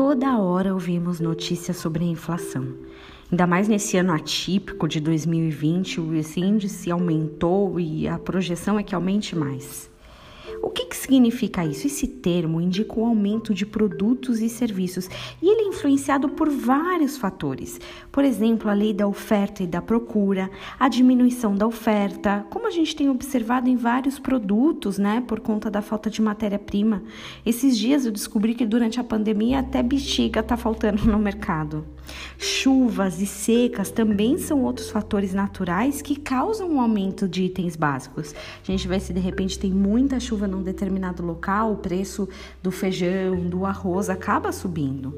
Toda hora ouvimos notícias sobre a inflação. Ainda mais nesse ano atípico de 2020, esse índice aumentou e a projeção é que aumente mais. O que, que significa isso? Esse termo indica o aumento de produtos e serviços e ele é influenciado por vários fatores. Por exemplo, a lei da oferta e da procura, a diminuição da oferta, como a gente tem observado em vários produtos, né, por conta da falta de matéria-prima. Esses dias eu descobri que durante a pandemia até bexiga está faltando no mercado. Chuvas e secas também são outros fatores naturais que causam um aumento de itens básicos. A gente vê se de repente tem muita chuva num determinado local, o preço do feijão, do arroz acaba subindo.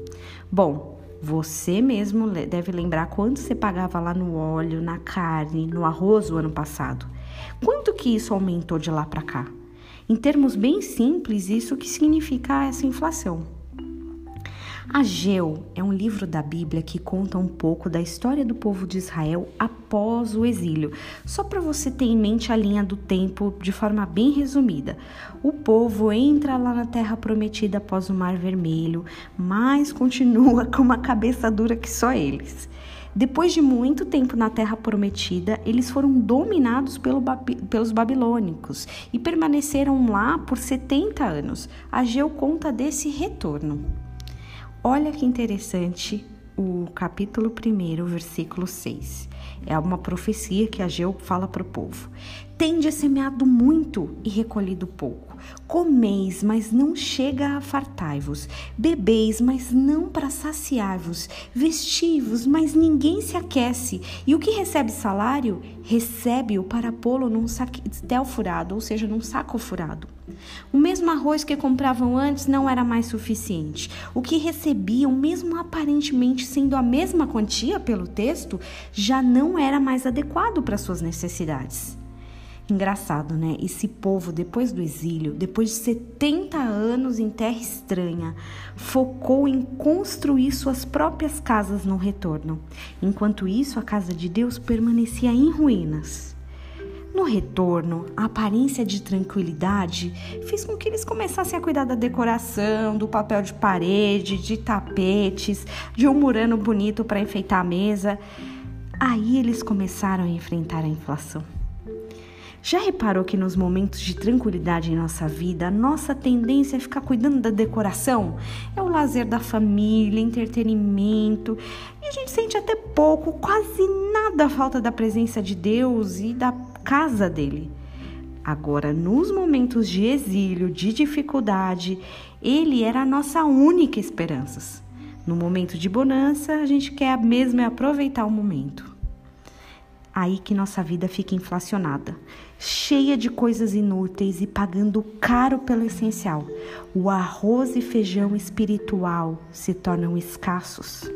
Bom, você mesmo deve lembrar quanto você pagava lá no óleo, na carne, no arroz o ano passado. Quanto que isso aumentou de lá para cá? Em termos bem simples, isso que significa essa inflação. Ageu é um livro da Bíblia que conta um pouco da história do povo de Israel após o exílio. Só para você ter em mente a linha do tempo de forma bem resumida. O povo entra lá na terra prometida após o Mar Vermelho, mas continua com uma cabeça dura que só eles. Depois de muito tempo na Terra Prometida, eles foram dominados pelo, pelos babilônicos e permaneceram lá por 70 anos. Ageu conta desse retorno. Olha que interessante o capítulo 1, versículo 6. É uma profecia que Ageu fala para o povo. Tende semeado muito e recolhido pouco. Comeis, mas não chega a fartai-vos. Bebeis, mas não para saciar-vos. Vestivos, mas ninguém se aquece. E o que recebe salário, recebe-o para pô-lo num saquetel furado, ou seja, num saco furado. O mesmo arroz que compravam antes não era mais suficiente. O que recebiam, mesmo aparentemente sendo a mesma quantia pelo texto, já não era mais adequado para suas necessidades. Engraçado, né? Esse povo, depois do exílio, depois de 70 anos em terra estranha, focou em construir suas próprias casas no retorno. Enquanto isso, a casa de Deus permanecia em ruínas. No retorno, a aparência de tranquilidade fez com que eles começassem a cuidar da decoração, do papel de parede, de tapetes, de um murano bonito para enfeitar a mesa. Aí eles começaram a enfrentar a inflação. Já reparou que nos momentos de tranquilidade em nossa vida, a nossa tendência é ficar cuidando da decoração? É o lazer da família, entretenimento, e a gente sente até pouco, quase nada a falta da presença de Deus e da casa dele. Agora, nos momentos de exílio, de dificuldade, ele era a nossa única esperança. No momento de bonança, a gente quer mesmo é aproveitar o momento. Aí que nossa vida fica inflacionada, cheia de coisas inúteis e pagando caro pelo essencial. O arroz e feijão espiritual se tornam escassos.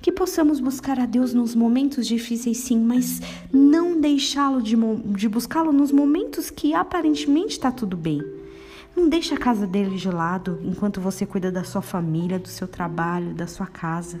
Que possamos buscar a Deus nos momentos difíceis, sim, mas não deixá-lo de, de buscá-lo nos momentos que aparentemente está tudo bem. Não deixe a casa dele de lado enquanto você cuida da sua família, do seu trabalho, da sua casa.